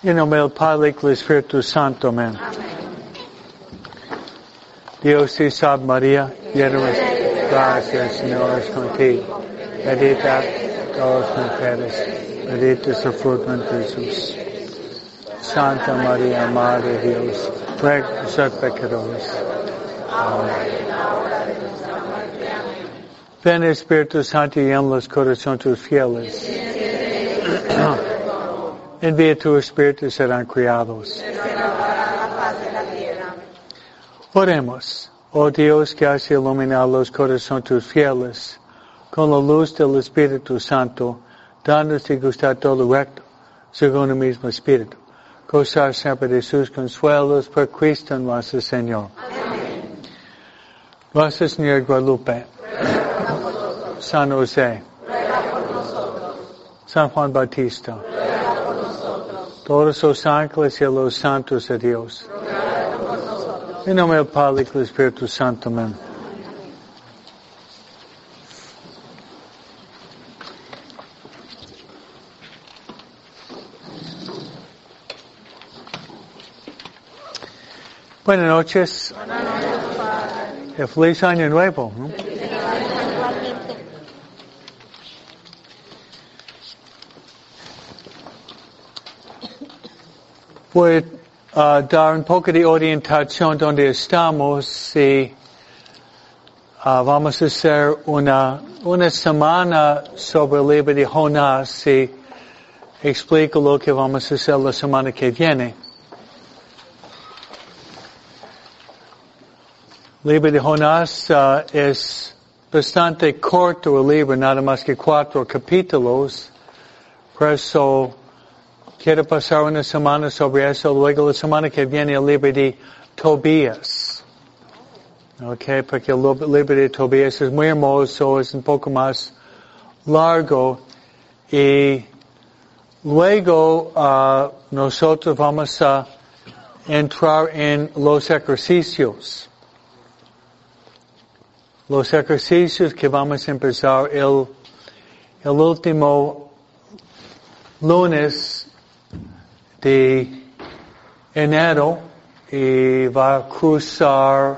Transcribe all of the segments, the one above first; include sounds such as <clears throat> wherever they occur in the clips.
En nombre del Padre del Espíritu Santo, amén. Dios te salve María, llena de gracia, el Señor es contigo. Bendita todas las mujeres, bendito es el fruto de Jesús. Santa María, Madre de Dios, ruega por nosotros pecadores. Amén. Ven Espíritu Santo y en los corazones tus fieles. <coughs> <coughs> Envía tu Espíritu serán criados. Oremos. Oh Dios que has iluminado los corazones tus fieles con la luz del Espíritu Santo, danos y gustar todo recto, según el mismo Espíritu. Gozar siempre de sus consuelos por Cristo nuestro Señor. Amén. Nuestra Señora Guadalupe. San José. San Juan Bautista. Todos los ángeles y los santos de Dios. En nombre del Padre y del Espíritu Santo. Amén. Buenas noches. Y feliz año nuevo. ¿no? Voy a dar un poco de orientación donde estamos y ah, vamos a hacer una, una semana sobre el libro de Jonás y explico lo que vamos a hacer la semana que viene. El libro de Jonás ah, es bastante corto el libro, nada más que cuatro capítulos. Por eso quiero pasar una semana sobre eso. Luego la semana que viene el libro de Tobías. Ok, porque el libro de Tobías es muy hermoso, es un poco más largo. Y luego ah, nosotros vamos a entrar en los ejercicios. Los ejercicios que vamos a empezar el, el último lunes de enero y va a cruzar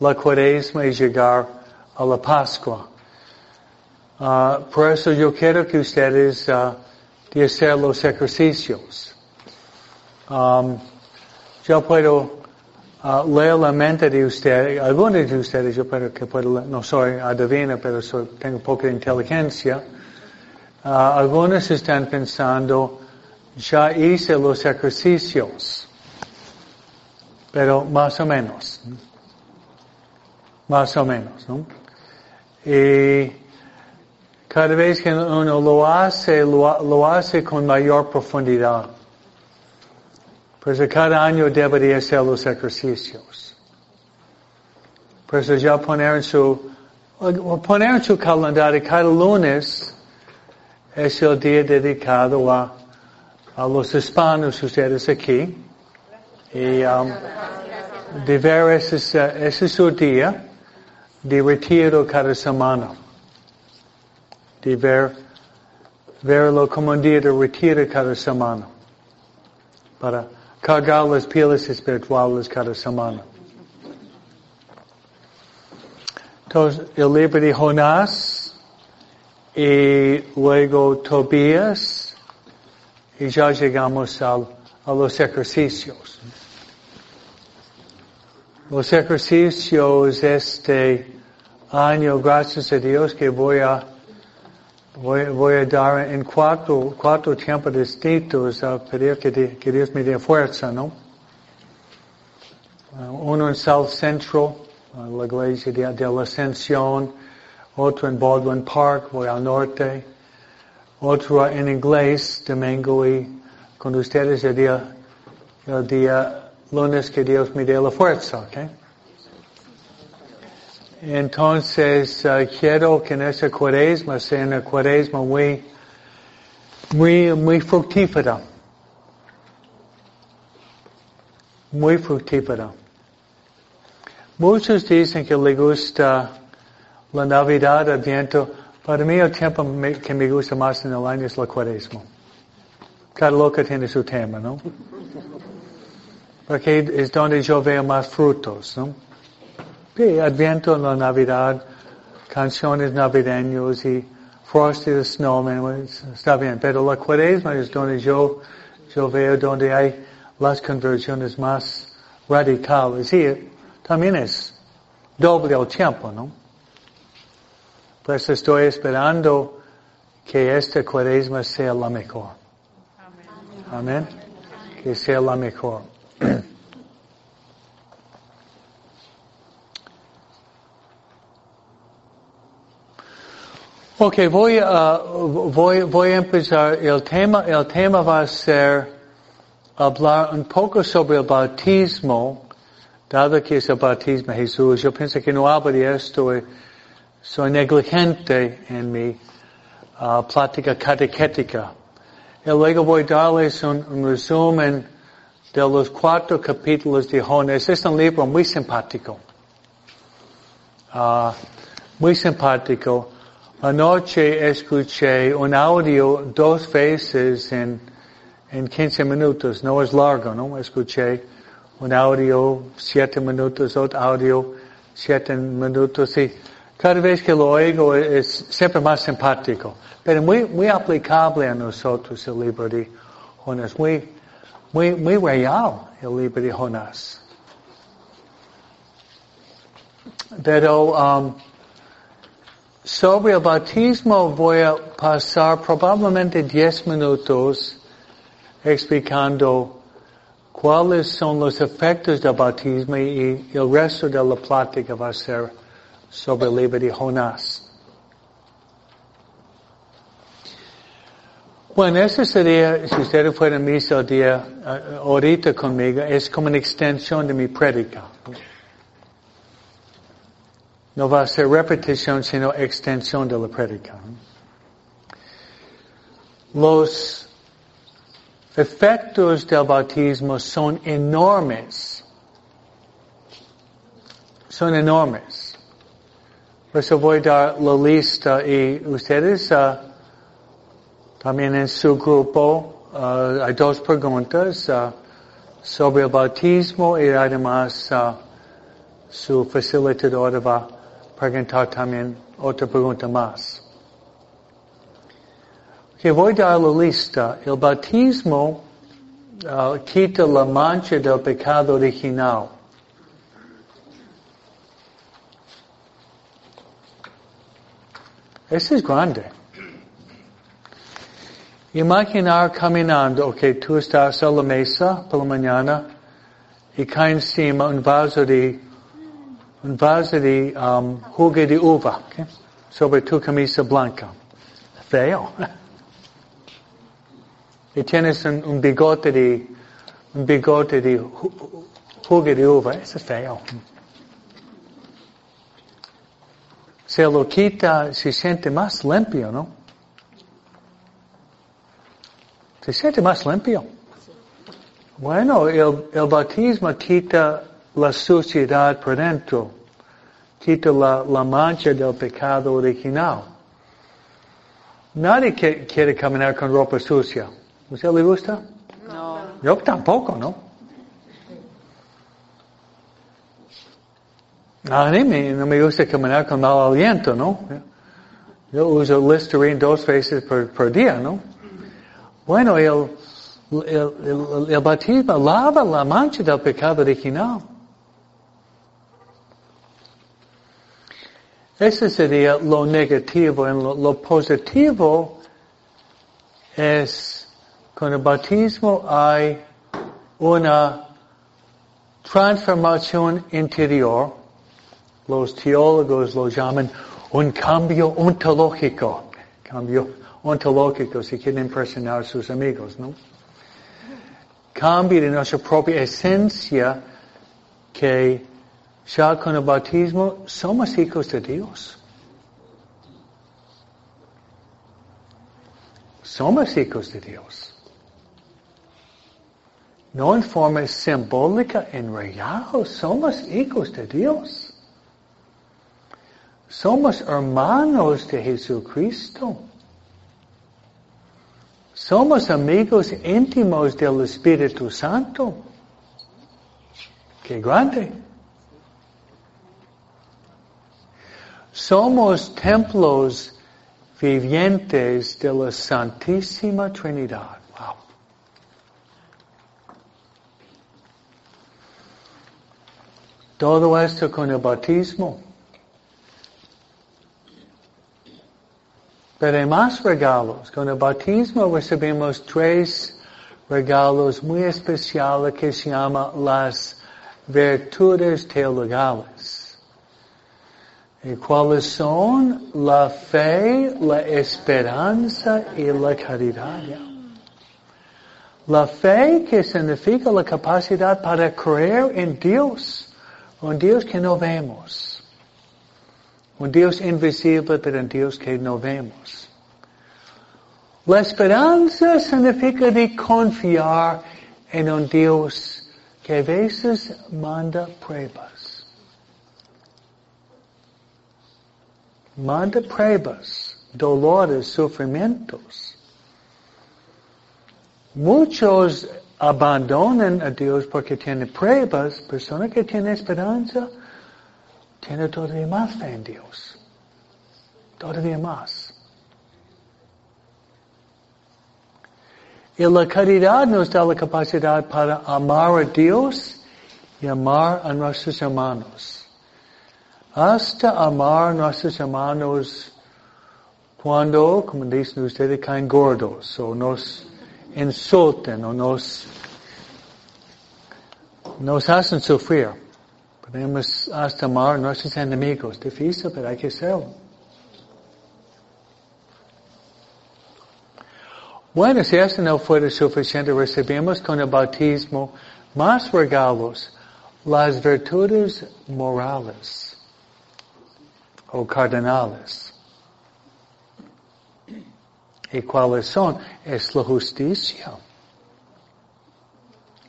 la cuaresma y llegar a la Pascua. Ah, por eso yo quiero que ustedes uh, de hacer los ejercicios. Yo puedo uh, leer la mente de ustedes, algunos de ustedes, yo creo que puedo, no soy adivina, pero soy, tengo poca inteligencia. Algunos están pensando, ya hice los ejercicios, pero más o menos, más o menos, ¿no? Y cada vez que uno lo hace, lo, hace con mayor profundidad. Pues cada año debería hacer los ejercicios. Por eso ya poner su, poner en su calendario cada lunes es el día dedicado a a los hispanos ustedes aquí y um, de ver ese, ese su día de retiro cada semana. De ver, verlo como un día de retiro cada semana. Para cargar las pilas espirituales cada semana. Entonces, el libro de Jonás y luego Tobías y ya llegamos al, a los ejercicios. Los ejercicios este año, gracias a Dios, que voy a voy, voy a dar en cuatro, cuatro tiempos distintos a pedir que, que Dios me dé fuerza, ¿no? Uh, uno en South Central, la iglesia de, de la Ascensión, otro en Baldwin Park, voy al norte, otro en inglés, domingo y con ustedes el día, el día lunes que Dios me dé la fuerza, ¿ok? Entonces, uh, quiero que en esa cuaresma sea una cuaresma muy, muy, muy fructífera. Muy fructífera. Muchos dicen que le gusta la Navidad, Adviento, para mí el tiempo que me gusta más en el año es la cuaresma. Cada loca tiene su tema, ¿no? Porque es donde yo veo más frutos, ¿no? Sí, Adviento, la Navidad, canciones navideños y Frosty the Snowman, está bien, pero la cuaresma es donde yo, yo veo donde hay las conversiones más radicales. Y también es doble el tiempo, ¿no? Pues estoy esperando que esta cuaresma sea la mejor. Amén. Que sea la mejor. <clears throat> Ok, voy a, voy, voy a empezar. El tema, el tema va a ser hablar un poco sobre el bautismo, dado que es el bautismo de Jesús. Yo pienso que no hablo de esto, eh, soy negligente en mi uh, plática catequética. Y luego voy a darles un, resumen de los cuatro capítulos de Jonas. Es un libro muy simpático. Uh, muy simpático. Anoche escuché un audio dos veces en, en 15 minutos, no es largo, ¿no? Escuché un audio siete minutos, otro audio siete minutos y cada vez que lo oigo es siempre más simpático, pero muy, muy aplicable a nosotros el libro de Jonás, muy, muy, muy real el libro de Jonás. Pero, um, sobre el bautismo voy a pasar probablemente 10 minutos explicando cuáles son los efectos del bautismo y el resto de la plática va a ser sobre el libro de Jonás. Bueno, ese sería, si ustedes fueran misa el día, uh, ahorita conmigo, es como una extensión de mi prédica. No va a ser repetición, sino extensión de la prédica. Los efectos del bautismo son enormes. Son enormes. Por eso voy a dar la lista y ustedes uh, también en su grupo uh, hay dos preguntas uh, sobre el bautismo y además su facilitador va preguntar también otra pregunta más. Que voy a dar la lista. El bautismo quita la mancha del pecado original. Eso es grande. Imaginar caminando, ok, tú estás a la mesa por la mañana y cae encima un vaso de un vaso de um, jugo de uva okay? sobre tu camisa blanca. Feo. <laughs> y tienes un, un, bigote de un bigote de jugo de uva. Eso es feo. Se lo quita, se siente más limpio, ¿no? Se siente más limpio. Bueno, el, el bautismo quita la suciedad por dentro, quita la, la mancha del pecado original. Nadie que, quiere caminar con ropa sucia. ¿Usted le gusta? No. Yo tampoco, ¿no? A mí no me gusta caminar con mal aliento, ¿no? Yo uso Listerine dos veces por, por día, ¿no? Bueno, el, el, el, el, lava la mancha del pecado original. Ese sería lo negativo. En lo, lo positivo es con el bautismo hay una transformación interior. Los teólogos lo llaman un cambio ontológico. Cambio ontológico si quieren impresionar a sus amigos, ¿no? Cambio de nuestra propia esencia que ya con el bautismo somos hijos de Dios. Somos hijos de Dios. No en forma simbólica, en real, somos hijos de Dios. Somos hermanos de Jesucristo. Somos amigos íntimos del Espíritu Santo. Qué grande. Somos templos vivientes de la Santísima Trinidad. Wow. Todo esto con el bautismo. Pero más regalos. Con el bautismo recibimos tres regalos muy especiales que se llaman las virtudes teologales. ¿Y cuáles son? La fe, la esperanza y la caridad. La fe que significa la capacidad para creer en Dios. Un Dios que no vemos. Un Dios invisible, pero un Dios que no vemos. La esperanza significa de confiar en un Dios que a veces manda pruebas. Manda pruebas, dolores, sufrimientos. Muchos abandonan a Dios porque tienen pruebas, persona que tiene esperanza, tiene todavía más fe en Dios. Todavía más. Y la caridad nos da la capacidad para amar a Dios y amar a nuestros hermanos. Hasta amar a nuestros hermanos cuando, como dicen ustedes, caen gordos o nos insulten o nos, nos hacen sufrir. Podemos hasta amar nuestros enemigos. Difícil, pero hay que hacerlo. Bueno, si eso no fuera suficiente, recibimos con el bautismo más regalos, las virtudes morales o cardinales. ¿Y cuáles son? Es la justicia.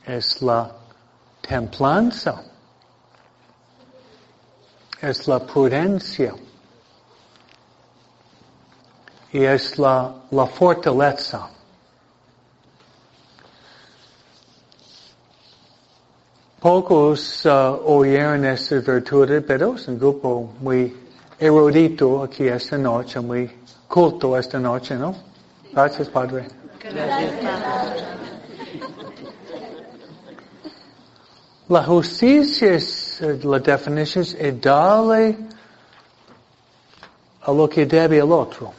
Es la templanza. Es la prudencia. Y es la, la fortaleza. Pocos uh, oyeron estas virtudes, pero es un grupo muy erudito aquí esta noche, muy culto esta noche, ¿no? Gracias, Padre. La justicia es, la definición es darle a lo que debe el otro.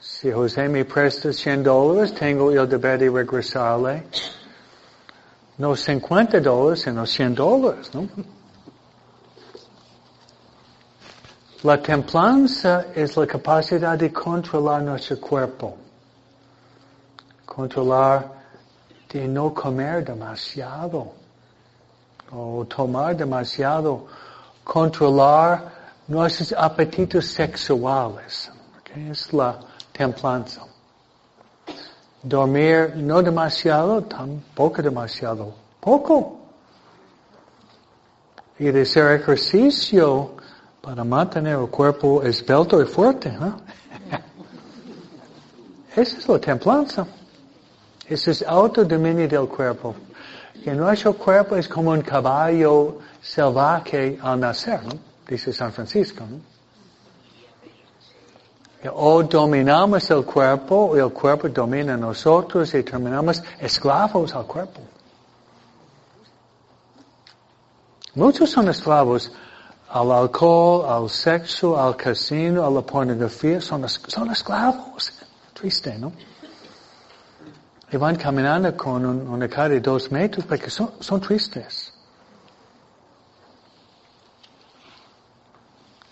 Si José me presta 100 dólares, tengo el deber de regresarle no 50 dólares, sino 100 dólares, ¿no? La templanza es la capacidad de controlar nuestro cuerpo controlar de no comer demasiado o tomar demasiado, controlar nuestros apetitos sexuales. Es la templanza. Dormir no demasiado, tampoco demasiado, poco. Y de hacer ejercicio para mantener el cuerpo esbelto y fuerte. ¿eh? <laughs> Esa es la templanza. Ese es autodominio del cuerpo. Que nuestro cuerpo es como un caballo salvaje al nacer. Dice San Francisco, ¿no? O dominamos el cuerpo, o el cuerpo domina nosotros y terminamos esclavos al cuerpo. Muchos son esclavos al alcohol, al sexo, al casino, a la pornografía, son, son esclavos. Triste, ¿no? Y van caminando con un, una cara de dos metros porque son, son tristes.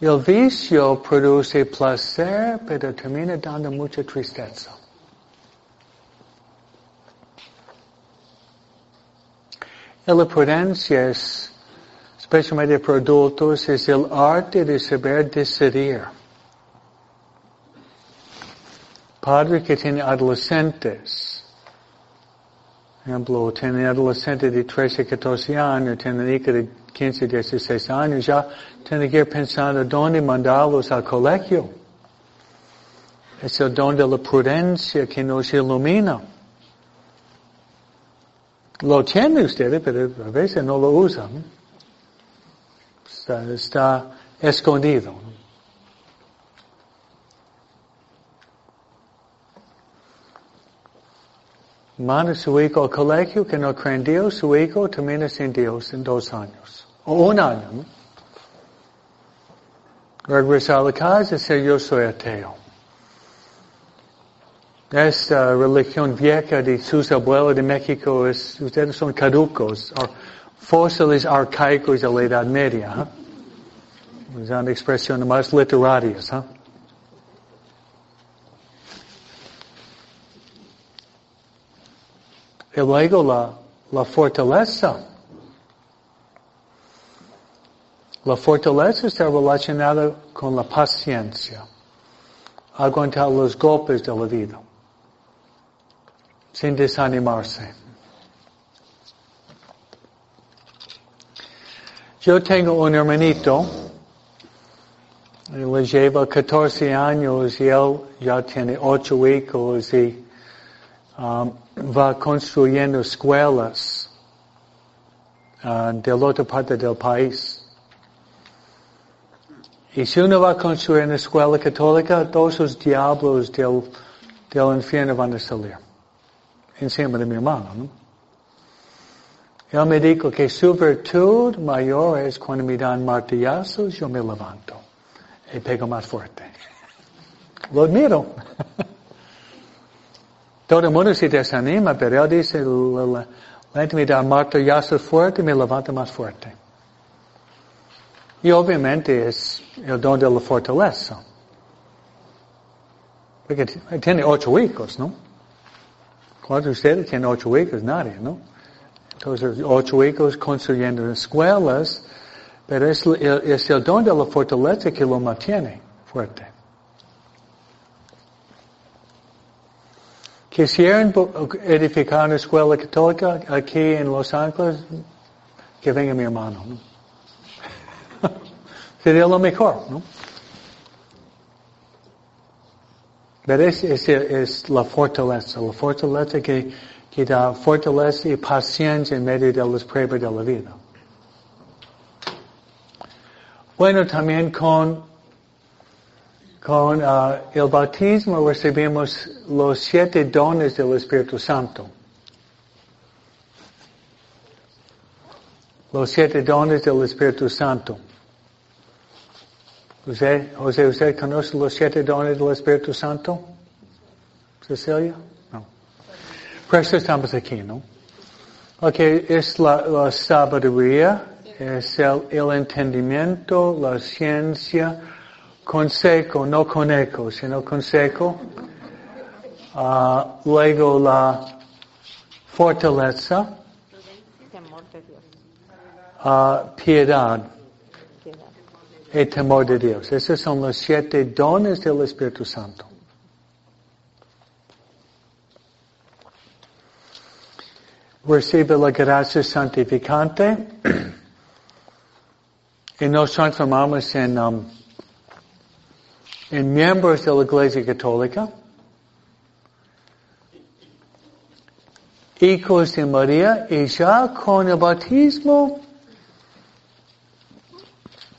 El vicio produce placer, pero termina dando mucha tristeza. Y la prudencia es, especialmente para adultos, es el arte de saber decidir. Padre que tiene adolescentes, ejemplo, tiene adolescente de 13, 14 años, tiene hija de 15, 16 años, ya tiene que ir pensando dónde mandarlos al colegio. Es el don de la prudencia que nos ilumina. Lo tiene usted, pero a veces no lo usa. Está, está, escondido. Manda su hijo al colegio que no cree en Dios, su hijo termina sin Dios en dos años. O un año. ¿no? Regresar a la casa y decir yo soy ateo. Esta religión vieja de sus abuelos de México es, ustedes son caducos, fósiles arcaicos de la Edad Media. ¿eh? Usando expresiones más literarias. ¿eh? Y luego la, la fortaleza. La fortaleza está relacionada con la paciencia. Aguantar los golpes de la vida sin desanimarse. Yo tengo un hermanito, le lleva 14 años y él ya tiene 8 hijos y um, va construyendo escuelas uh, de la otra parte del país. Y si uno va a construir una escuela católica, todos los diablos del, del infierno van a salir encima de mi hermano. ¿no? Él me dijo que su virtud mayor es cuando me dan martillazos, yo me levanto y pego más fuerte. <laughs> Lo admiro. <laughs> Todo el mundo se desanima, pero él dice, la, gente me da martillazos fuerte y me levanta más fuerte. Y obviamente es el don de la fortaleza. Porque tiene ocho hijos, ¿no? ¿Cuántos de ustedes tienen ocho hijos? Nadie, ¿no? Entonces, ocho hijos construyendo escuelas, pero es, es el don de la fortaleza que lo mantiene fuerte. Quisieran edificar una escuela católica aquí en Los Ángeles, que venga mi hermano. ¿no? <laughs> Sería lo mejor, ¿no? Pero es, la fortaleza, la fortaleza que, que da fortaleza y paciencia en medio de las pruebas de la vida. Bueno, también con, con uh, el bautismo recibimos los siete dones del Espíritu Santo. Los siete dones del Espíritu Santo. ¿Usted, José, ¿usted conoce los siete dones del Espíritu Santo? ¿Cecilia? No. Por eso estamos aquí, ¿no? Ok, es la, la sabiduría, es el, el, entendimiento, la ciencia, consejo, no conejo, sino consejo. Uh, luego la fortaleza, uh, piedad y temor de Dios. Esos son los siete dones del Espíritu Santo. Recibe la gracia santificante <clears throat> y nos transformamos en, um, en miembros de la Iglesia Católica. Hijos de María y ya con el bautismo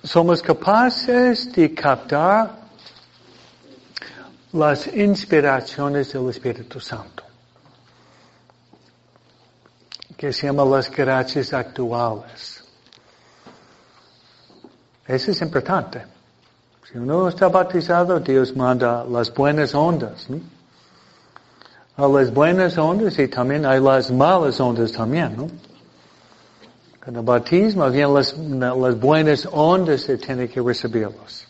somos capaces de captar las inspiraciones del Espíritu Santo, que se llama las gracias actuales. Eso es importante. Si uno está bautizado, Dios manda las buenas ondas. ¿no? A las buenas ondas y también hay las malas ondas también, ¿no? Con el bautismo vienen las, buenas ondas se tiene que recibirlos.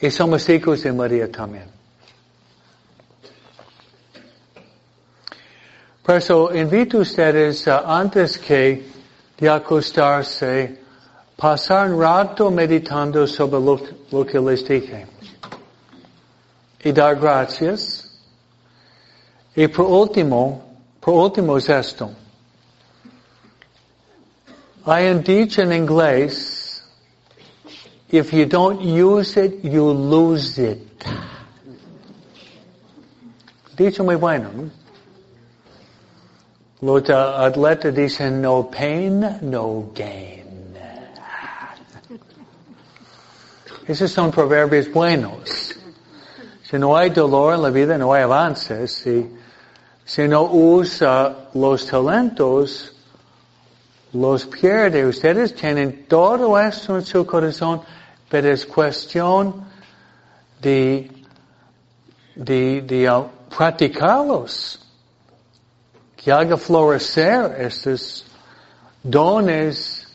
Y somos hijos de María también. Por eso invito a ustedes antes que de acostarse, pasar un rato meditando sobre lo, lo que les dije. Y dar gracias. Y por último, por último es esto. Hay un dicho en inglés if you don't use it, you lose it. Dicho muy bueno, ¿no? Los atletas dicen no pain, no gain. Esos son proverbios buenos. Si no hay dolor en la vida, no hay avances. Si, si no usa los talentos, los pierde. Ustedes tienen todo esto en su corazón, pero es cuestión de, de, de uh, practicarlos. Que haga florecer estos dones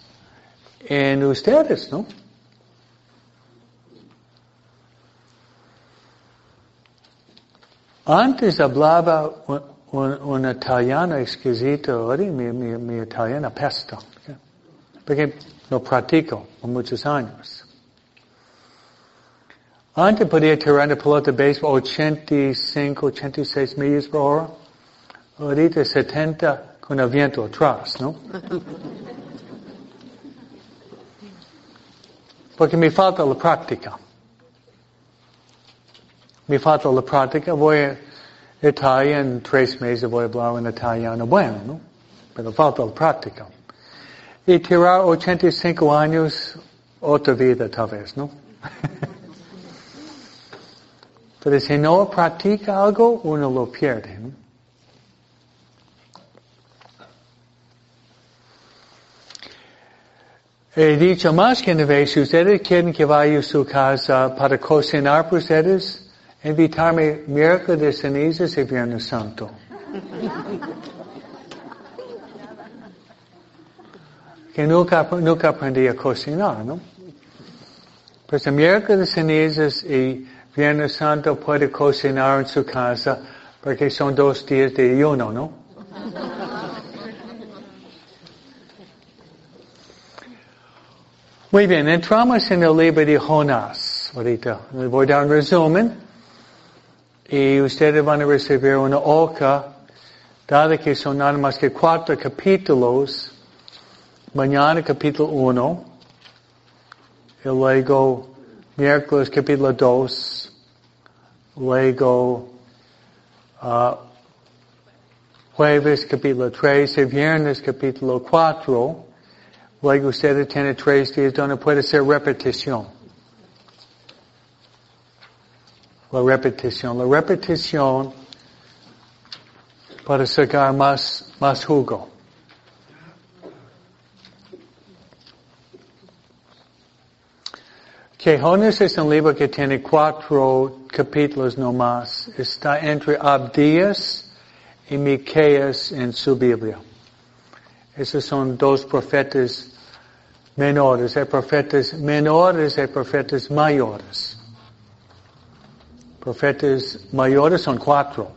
en ustedes, ¿no? Antes hablaba un, un un italiano exquisito, ahora mi, mi, mi italiano pesto, porque lo practico por muchos años. Antes podía tirar una pelota de béisbol 85, 86 millas por hora. Ahorita 70 con el viento atrás, ¿no? <laughs> Porque me falta la práctica. Me falta la práctica, voy a Italia en tres meses voy a hablar en italiano bueno, ¿no? Pero falta la práctica. Y tirar 85 años, otra vida tal vez, ¿no? <laughs> Pero si no practica algo, uno lo pierde, ¿no? He dicho más que una vez, si ustedes quieren que vaya a su casa para cocinar por ustedes, invitarme miércoles de cenizas y Viernes Santo. que nunca, nunca aprendí a cocinar, ¿no? Pues miércoles de cenizas y Viernes Santo puede cocinar en su casa porque son dos días de ayuno, ¿no? Muy bien, entramos en el libro de Jonás. Ahorita voy a dar un resumen y ustedes van a recibir una hoja, dada que son nada más que cuatro capítulos, mañana capítulo 1, y luego miércoles capítulo 2, luego uh, jueves capítulo 3 y viernes capítulo 4, luego ustedes tienen tres días donde puede ser repetición. La repetición. La repetición para sacar más, más jugo. Quejones es un libro que tiene cuatro capítulos no más. Está entre Abdías y Miqueas en su Biblia. Esos son dos profetas menores. Hay profetas menores, hay profetas mayores. Profetas mayores son cuatro.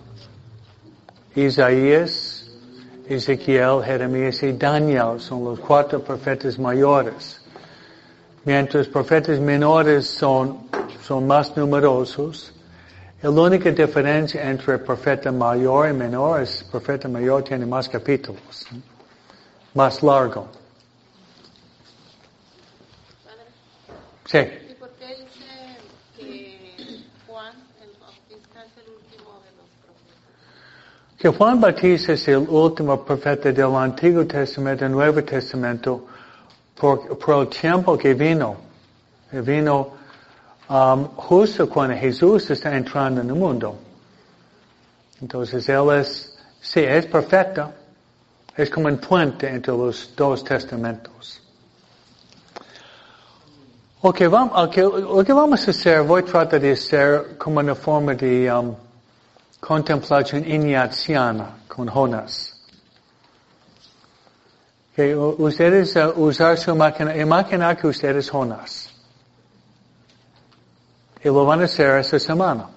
Isaías, Ezequiel, Jeremías y Daniel son los cuatro profetas mayores. Mientras profetas menores son, son más numerosos. La única diferencia entre profeta mayor y menor es profeta mayor tiene más capítulos, más largo. Sí. Que Juan Bautista es el último profeta del Antiguo Testamento y Nuevo Testamento por, por el tiempo que vino. Vino um, justo cuando Jesús está entrando en el mundo. Entonces él es, sí, es profeta, es como un puente entre los dos testamentos. Okay, vamos, okay, lo que vamos a hacer, voy a tratar de hacer como una forma de um, contemplación ignatiana con Jonas. Que ustedes uh, usar su máquina, imaginar que ustedes Jonas. Y lo van a hacer esta semana.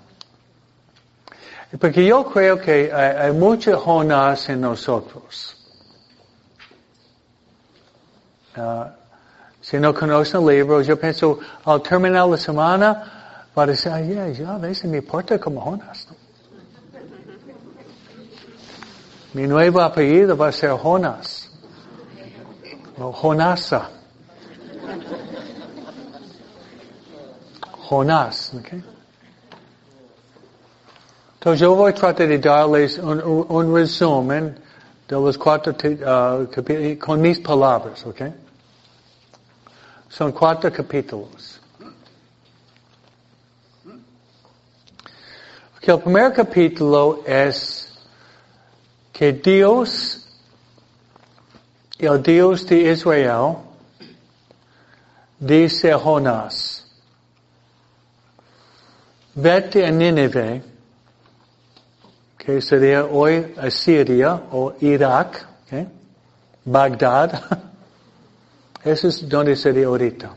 Porque yo creo que hay, hay mucho Jonas en nosotros. Uh, si no conocen el libro, yo pienso, al terminar la semana, va a decir, ay, ya, a veces me importa como Jonas. ¿no? Mi nuevo apellido va a ser Jonas. O Jonasa. Jonás. Okay? Entonces yo voy a tratar de darles un, un resumen de los cuatro uh, con mis palabras, ¿ok? Son cuatro capítulos. Okay, el primer capítulo es que Dios, el Dios de Israel, dice a Jonás, vete a Nínive, que sería hoy Asiria o Irak? Bagdad, <laughs> eso es donde sería ahorita.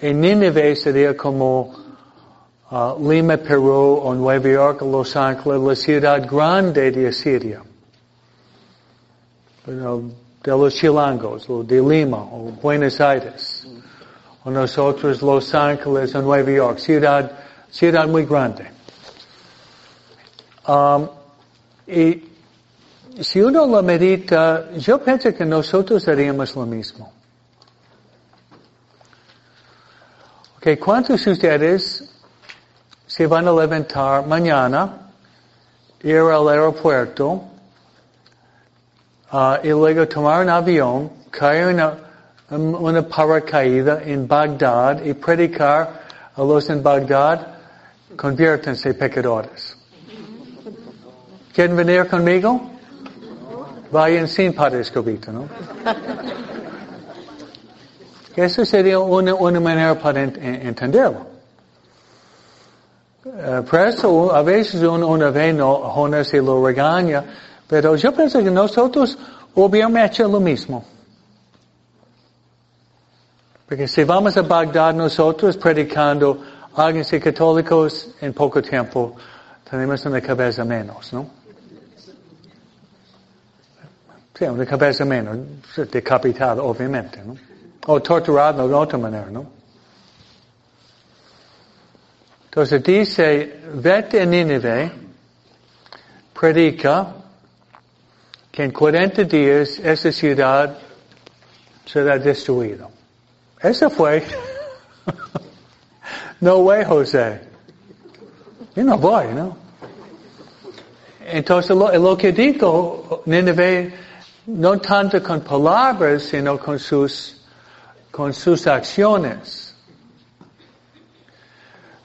En Nínive sería como uh, Lima, Perú, o Nueva York, Los Ángeles, la ciudad grande de Asiria. de los chilangos, o de Lima, o Buenos Aires. O nosotros Los Ángeles o Nueva York, ciudad, ciudad muy grande. Um, y si uno lo medita, yo pienso que nosotros haríamos lo mismo. Okay, ¿cuántos de ustedes se van a levantar mañana, ir al aeropuerto, uh, y luego tomar un avión, caer una, una paracaída en Bagdad y predicar a los en Bagdad, conviértanse pecadores. ¿Quieren venir conmigo? Vayan sin Padre Escobito, ¿no? Eso sería una manera para entenderlo. Uh, por eso a veces uno, uno ve no, Jonas y lo regaña, pero yo pienso que nosotros hubiéramos hecho lo mismo. Porque si vamos a Bagdad nosotros predicando, háganse católicos en poco tiempo, tenemos una cabeza menos, ¿no? Sí, una cabeza menos, decapitado, obviamente, ¿no? O torturado de otra manera, ¿no? Entonces dice, vete a Nínive, predica, que en 40 días esa ciudad será destruida. Eso fue. <laughs> no way, José. Yo no voy, ¿no? Entonces lo, que digo, Nínive, no tanto con palabras, sino con sus, con sus acciones.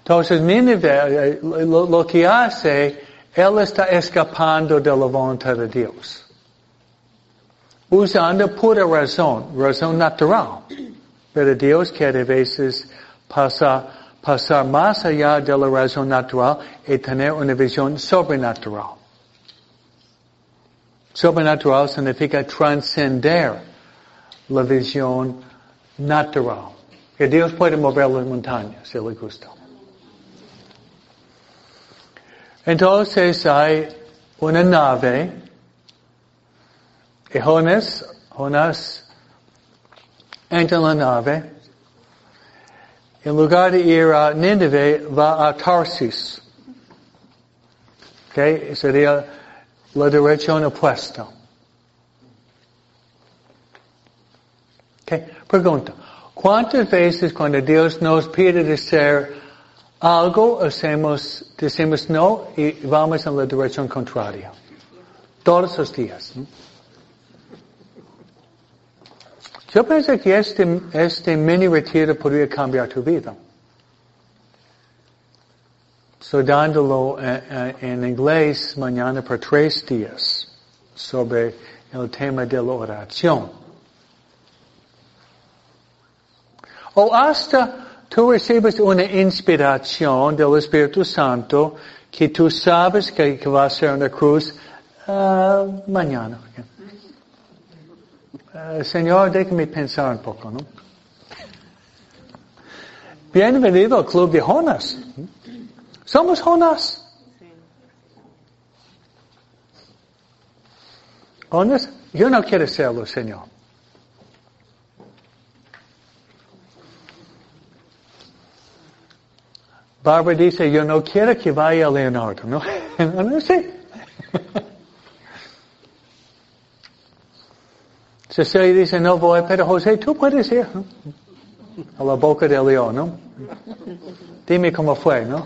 Entonces, Nínive, eh, lo, lo que hace, él está escapando de la voluntad de Dios. Usando pura razón, razón natural. Pero Dios quiere a veces pasar, pasar más allá de la razón natural y tener una visión sobrenatural. Sobrenatural significa trascender la visión natural. Que Dios puede mover las montañas si le gusta. Entonces hay una nave y Jonas, Jonas entra en la nave. En lugar de ir a Nínive, va a Tarsis. Okay? Sería la dirección opuesta. Okay. Pregunta. ¿Cuántas veces cuando Dios nos pide hacer algo, hacemos, decimos no y vamos en la dirección contraria? Todos los días. Yo pienso que este, este mini retiro podría cambiar tu vida. So dándolo eh, eh, en inglés mañana por tres días sobre el tema de la oración. O hasta tú recibes una inspiración del Espíritu Santo que tú sabes que, va a ser una cruz uh, mañana. Uh, Señor, déjame pensar un poco, ¿no? Bienvenido al Club de Jonas. Somos Jonas. Jonas, yo no quiero serlo, Señor. Barbara dice, yo no quiero que vaya Leonardo, ¿no? <laughs> no sé. <laughs> Cecilia dice, no voy, pero José, tú puedes ir. A la boca del león, ¿no? Dime cómo fue, ¿no?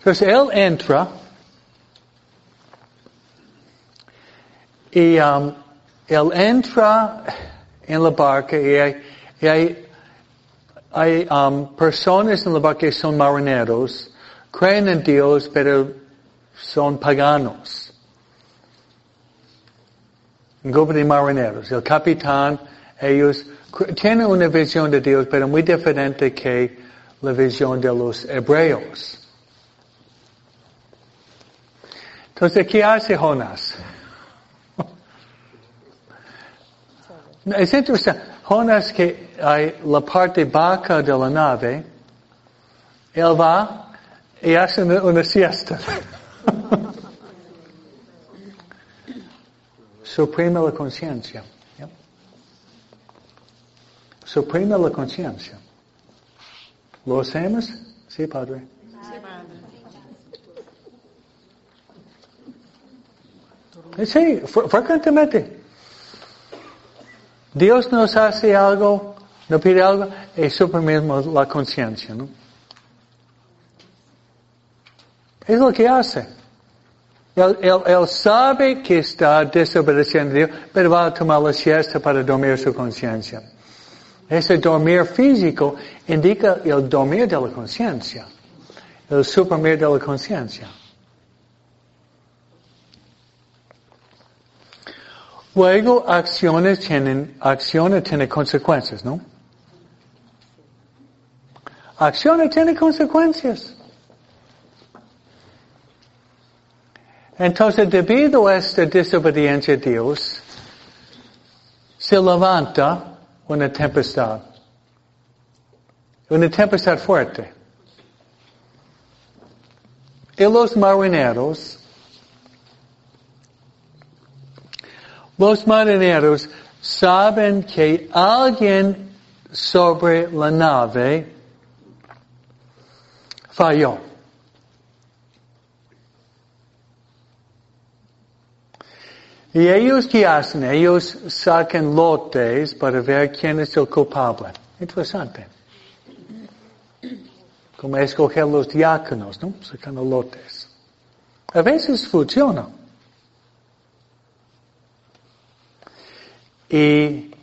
Entonces él entra y um, él entra en la barca y y hay, um, personas en la que son marineros, creen en Dios, pero son paganos. Un grupo de marineros. El capitán, ellos tienen una visión de Dios, pero muy diferente que la visión de los hebreos. Entonces, ¿qué hace Jonas? <laughs> Es interesante. Jonas que hay la parte baja de la nave, él va y hace una siesta. <laughs> Suprime la conciencia. Suprime la conciencia. ¿Lo hacemos? Sí, Padre. Sí, Padre. Sí, frecuentemente. Dios nos hace algo, nos pide algo, y suprimimos la conciencia, ¿no? Es lo que hace. Él, él, sabe que está desobedeciendo a Dios, pero va a tomar la siesta para dormir su conciencia. Ese dormir físico indica el dormir de la conciencia, el suprimir de la conciencia. Luego, acciones tienen, acciones tienen consecuencias, ¿no? Acciones tienen consecuencias. Entonces, debido a esta desobediencia a Dios, se levanta una tempestad. Una tempestad fuerte. Y los marineros, los marineros saben que alguien sobre la nave falló. Y ellos qué hacen? Ellos sacan lotes para ver quién es el culpable. Interesante. Como escoger los diáconos, ¿no? Sacando lotes. A veces funciona. Y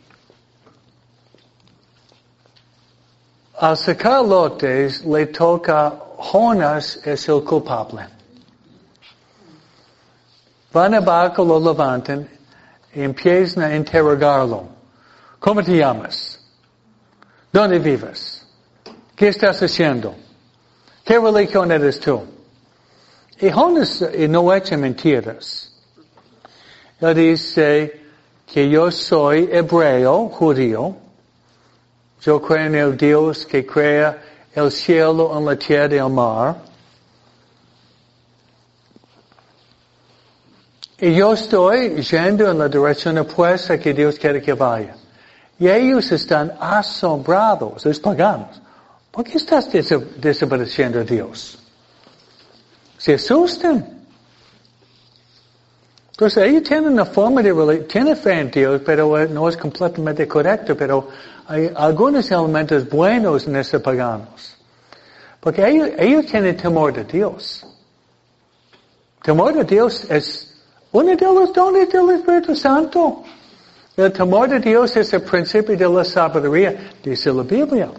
al sacar lotes le toca Jonas es el culpable. Van abajo, lo levantan y empiezan a interrogarlo. ¿Cómo te llamas? ¿Dónde vives? ¿Qué estás haciendo? ¿Qué religión eres tú? Y Jonas no echa mentiras. Él dice que yo soy hebreo, judío. Yo creo en el Dios que crea el cielo, en la tierra y el mar. Y yo estoy yendo en la dirección opuesta que Dios quiere que vaya. Y ellos están asombrados, los paganos. ¿Por qué estás desobedeciendo a Dios? Se asustan. Entonces ellos tienen una forma de tienen fe en Dios, pero eh, no es completamente correcto, pero hay algunos elementos buenos en esos paganos. Porque ellos, ellos tienen temor de Dios. Temor de Dios es uno de los dones del Espíritu Santo. El temor de Dios es el principio de la sabiduría, dice la Biblia.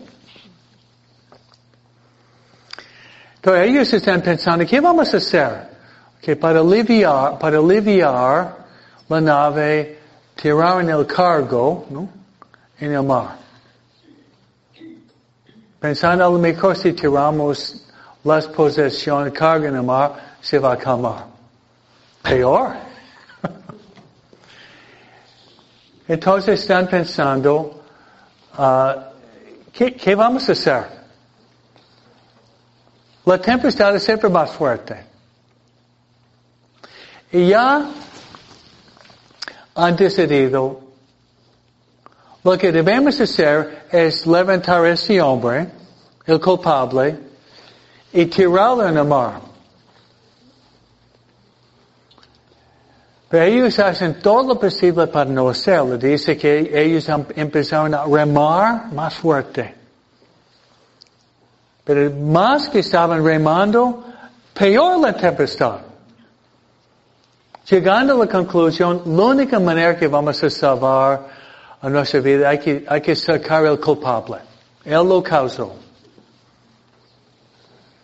Entonces ellos están pensando, ¿qué vamos a hacer? Que para aliviar, para aliviar la nave, tiraron el cargo, ¿no? En el mar. Pensando a lo mejor si tiramos las posesiones, carga en el mar, se va a calmar. Peor. <laughs> Entonces están pensando, uh, ¿qué, ¿qué, vamos a hacer? La tempestad es siempre más fuerte. Y ya han decidido, lo que debemos hacer es levantar a ese hombre, el culpable, y tirarlo en el mar. Pero ellos hacen todo lo posible para no hacerlo. Dice que ellos empezaron a remar más fuerte. Pero más que estaban remando, peor la tempestad. Llegando a la conclusión, la única manera que vamos a salvar a nuestra vida, hay que, hay que sacar el culpable. Él lo causó.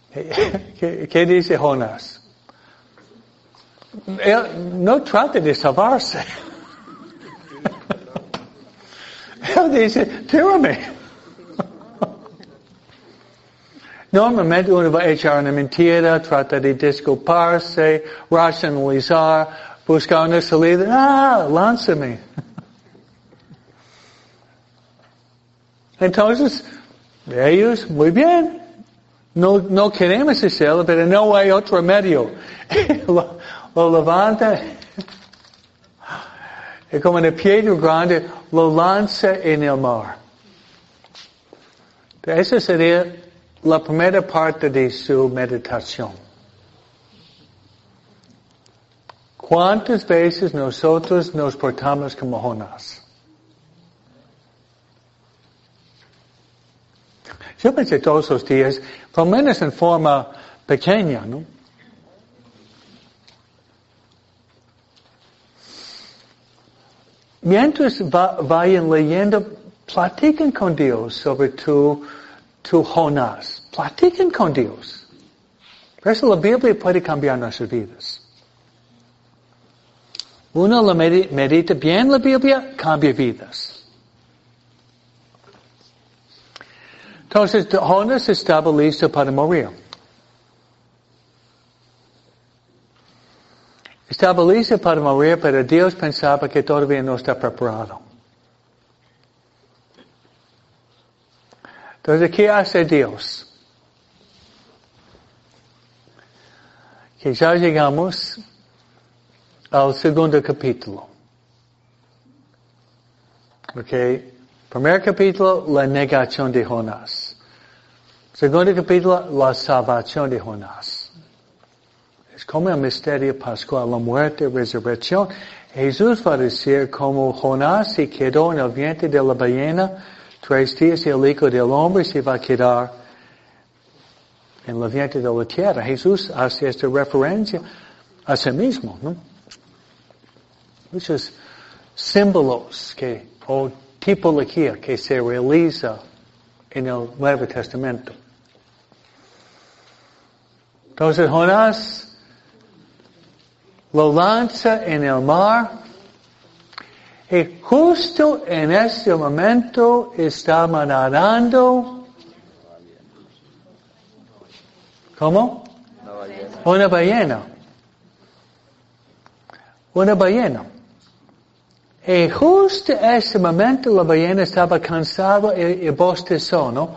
<laughs> ¿Qué, qué dice Jonás? Él no trata de salvarse. <laughs> Él dice, tírame. Normalmente uno va a echar una mentira, trata de disculparse, racionalizar, buscar una salida. Ah, lánzame. Entonces, ellos, muy bien. No, no queremos hacerlo, pero no hay otro medio. <laughs> lo, lo levanta. <laughs> Y como una piedra grande, lo lanza en el mar. Esa sería la primera parte de su meditación. ¿Cuántas veces nosotros nos portamos como Jonás? Yo pensé todos los días, por lo menos en forma pequeña, ¿no? Mientras vayan leyendo, platiquen con Dios sobre tu tu Jonás. Platiquen con Dios. Por eso la Biblia puede cambiar nuestras vidas. Uno la medita bien la Biblia, cambia vidas. Entonces, Jonás estaba listo para morir. Estaba listo para morir, pero Dios pensaba que todavía no está preparado. Entonces, ¿qué hace Dios? Que ya llegamos al segundo capítulo. Ok. Primer capítulo, la negación de Jonás. Segundo capítulo, la salvación de Jonás. Es como el misterio pascual, la muerte, resurrección. Jesús va a decir como Jonás se quedó en el vientre de la ballena, tres días el Hijo del Hombre se va a quedar en la vientre de la tierra. Jesús hace esta referencia a sí mismo, ¿no? Muchos símbolos que, o tipología que se realiza en el Nuevo Testamento. Entonces Jonás lo lanza en el mar y justo en este momento estaba nadando. ¿Cómo? Una ballena. Una ballena. Y justo en ese momento la ballena estaba cansada y, y bostezó, ¿no?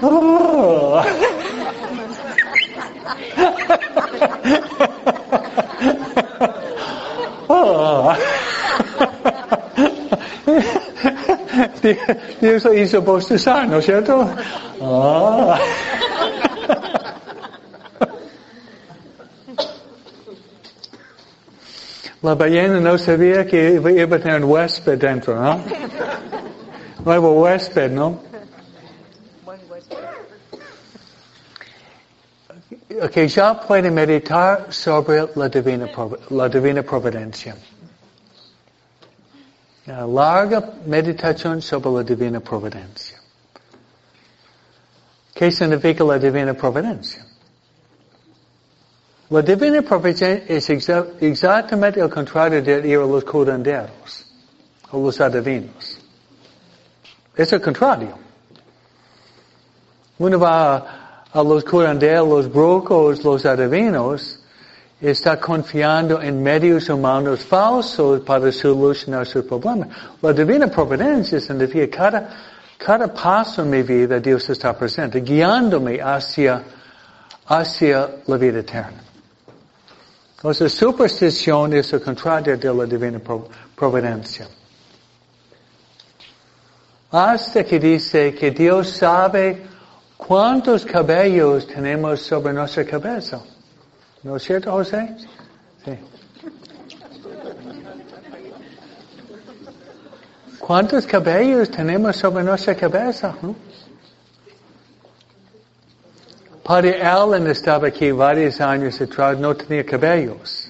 <laughs> <laughs> oh. Dios hizo bostezar, ¿no es cierto? Ah. <laughs> La ballena no sabía que iba a tener un huésped dentro, ¿no? Nuevo huésped, ¿no? Ok, ya puede meditar sobre la divina, la divina providencia. Una larga meditación sobre la divina providencia. ¿Qué significa la divina providencia? La divina providencia es exactamente el contrario de ir a los curanderos o los adivinos. Es el contrario. Uno va a los curanderos, los brujos, los adivinos, está confiando en medios humanos falsos para solucionar su problema. La divina providencia significa cada, cada paso en mi vida Dios está presente, guiándome hacia, hacia la vida eterna. Entonces, superstición es el contrario de la divina providencia. Hasta que dice que Dios sabe cuántos cabellos tenemos sobre nuestra cabeza. ¿No es cierto, José? Sí. ¿Cuántos cabellos tenemos sobre nuestra cabeza? ¿no? Padre Allen estaba aquí varios años atrás, no tenía cabellos.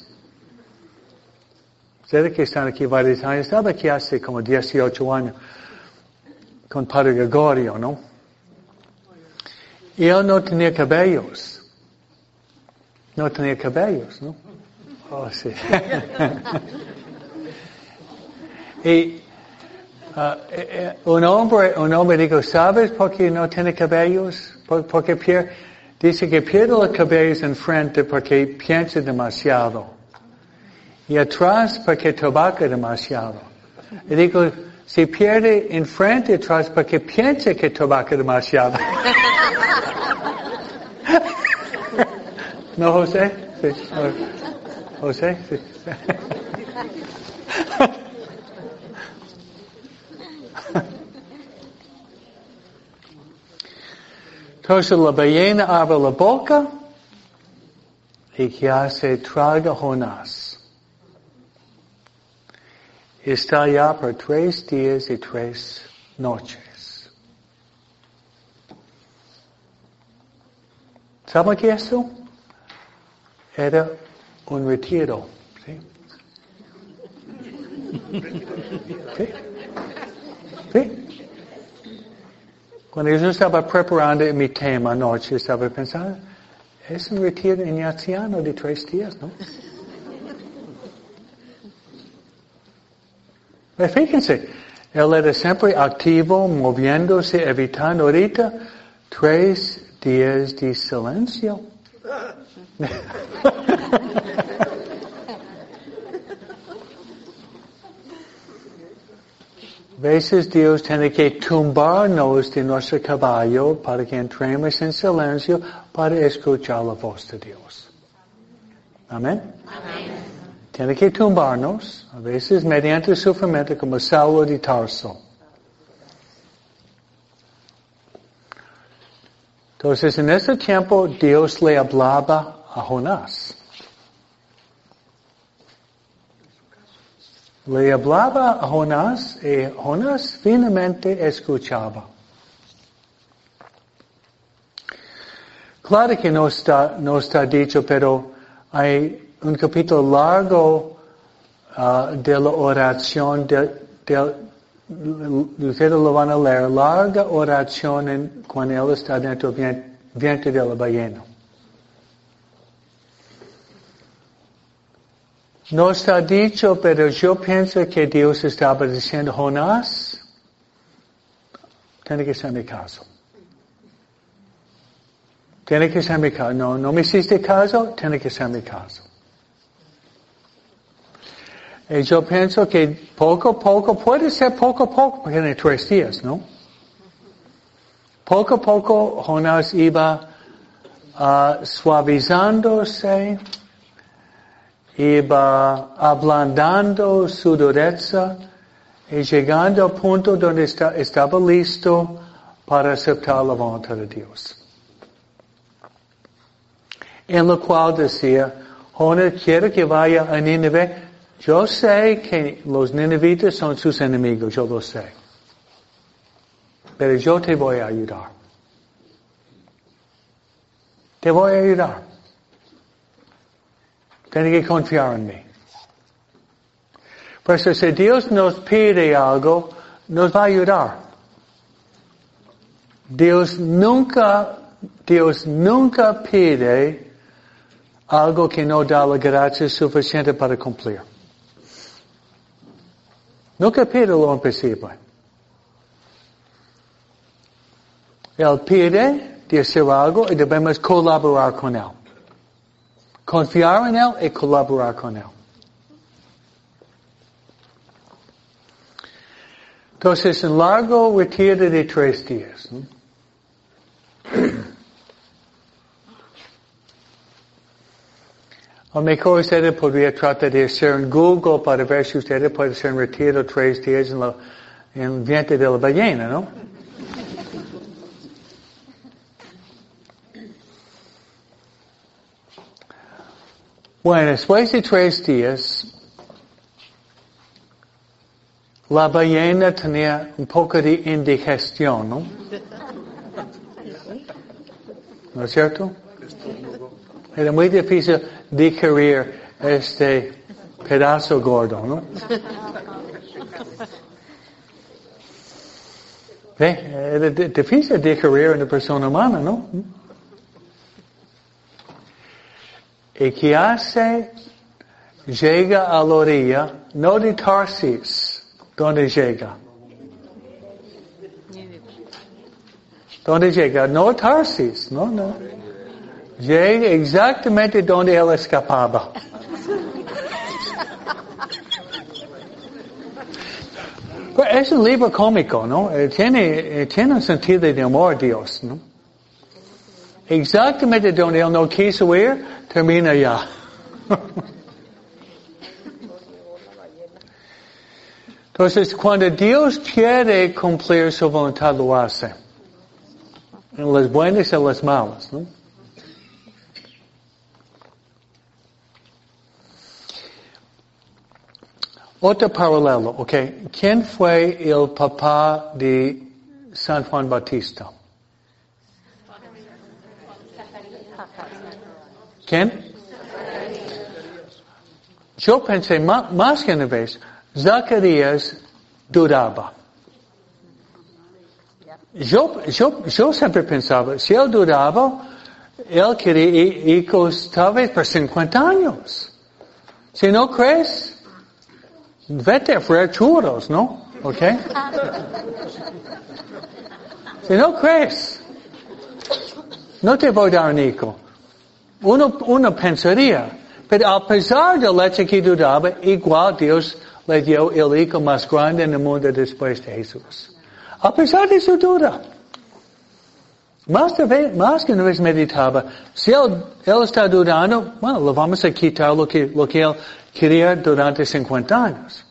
Ustedes que están aquí varios años, estaba aquí hace como 18 años con Padre Gregorio, ¿no? Y él no tenía cabellos. No tenía cabellos, ¿no? Oh, sí. <laughs> y uh, un hombre, un hombre dijo, ¿sabes por qué no tiene cabellos? Porque pierde, dice que pierde los cabellos enfrente porque piensa demasiado. Y atrás porque tobaca demasiado. Y digo, si pierde enfrente y atrás porque piensa que tobaca demasiado. <laughs> ¿No, José? Sí. José? Sí. Entonces la ballena abre la boca y que hace traga Jonás. Está allá por tres días y tres noches. ¿Saben qué es eso? Era un retiro. ¿sí? ¿Sí? ¿Sí? Cuando yo estaba preparando mi tema anoche, estaba pensando, es un retiro ignaciano de tres días, ¿no? Fíjense, él era siempre activo, moviéndose, evitando ahorita tres días de silencio. Veces Dios tiene que tumbarnos de nuestro caballo para que entremos en silencio para escuchar la voz de Dios. Amén. Amén. Tiene que tumbarnos, a veces mediante sufrimiento como Saulo de Tarso. Entonces, en ese tiempo, Dios le hablaba a Jonás. Le hablaba a Jonás y Jonás finalmente escuchaba. Claro que no está, no está dicho, pero hay un capítulo largo uh, de la oración, de, de, ustedes lo van a leer, larga oración en, cuando él está dentro del vientre de la ballena. No está dicho, pero yo pienso que Dios estaba diciendo, Jonás, tiene que ser mi caso. Tiene que ser mi caso. No, no me hiciste caso, tiene que ser mi caso. Y yo pienso que poco a poco, puede ser poco a poco, porque tiene tres días, ¿no? Poco a poco Jonás iba uh, suavizándose, iba ablandando su dureza y llegando al punto donde está, estaba listo para aceptar la voluntad de Dios. En lo cual decía, Jonah quiere que vaya a Nínive. Yo sé que los ninivitas son sus enemigos, yo lo sé. Pero yo te voy a ayudar. Te voy a ayudar. Tiene que confiar en mí. Por eso si Dios nos pide algo, nos va a ayudar. Dios nunca, Dios nunca pide algo que no da la gracia suficiente para cumplir. Nunca pide lo imposible. Él pide de hacer algo y debemos colaborar con Él. Confiar en Él y colaborar con Él. Entonces, un largo retiro de tres días. ¿no? Lo mejor ustedes podría tratar de hacer en Google para ver si ustedes pueden un retiro tres días en, la, en el vientre de la ballena, ¿no? Bueno, después de tres días, la ballena tenía un poco de indigestión, ¿no? ¿No es cierto? Era muy difícil digerir este pedazo gordo, ¿no? ¿Ve? <laughs> Era difícil digerir una persona humana, ¿no? ¿Y qué hace? Llega a la orilla, no de Tarsis, donde llega. ¿Dónde llega? No Tarsis, no, no. Llega exactamente donde él escapaba. es un libro cómico, ¿no? Eh, tiene, eh, tiene un sentido de amor a Dios, ¿no? Exactamente donde él no quiso ir, termina ya. Entonces, cuando Dios quiere cumplir su voluntad, lo hace. En las buenas y las malas, ¿no? Otro paralelo, ok. ¿Quién fue el papá de San Juan Bautista? ¿Quién? Yo pensé más, que una vez, Zacarías dudaba. Yo, yo, yo siempre pensaba, si él dudaba, él quería hijos tal por 50 años. Si no crees, Vete a churros, ¿no? ¿Ok? Si no crees, no te voy a dar un hijo. Uno, uno pensaría, pero a pesar de leche que dudaba, igual Dios le dio el hijo más grande el mundo después de Jesús. A pesar de su duda. Más, más que una vez meditaba, si él, él está dudando, bueno, vamos a quitar lo que, lo que él quería durante 50 años.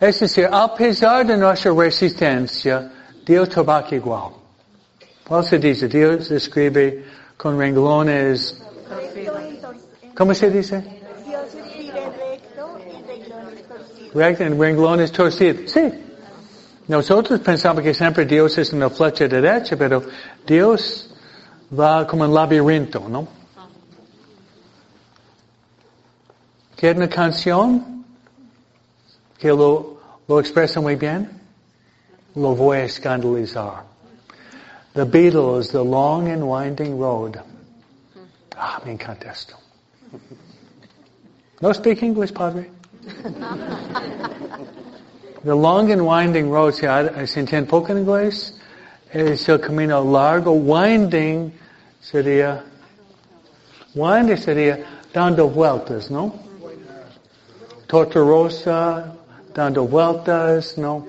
Es decir, a pesar de nuestra resistencia, Dios trabaja igual. ¿Cuál se dice? Dios escribe con renglones. ¿Cómo se dice? Dios escribe recto y renglones torcidos. Recto y renglones torcidos. Sí. Nosotros pensamos que siempre Dios es una flecha derecha, pero Dios va como un laberinto, ¿no? ¿Qué una canción? Que lo, lo expresa muy bien. Lo voy a escandalizar. The Beatles, The Long and Winding Road. Ah, me encanta esto. No speak English, Padre? The long and winding road, si se entiende poco en inglés, es el camino largo, winding sería, winding sería dando vueltas, ¿no? Torturosa, dando vueltas, ¿no?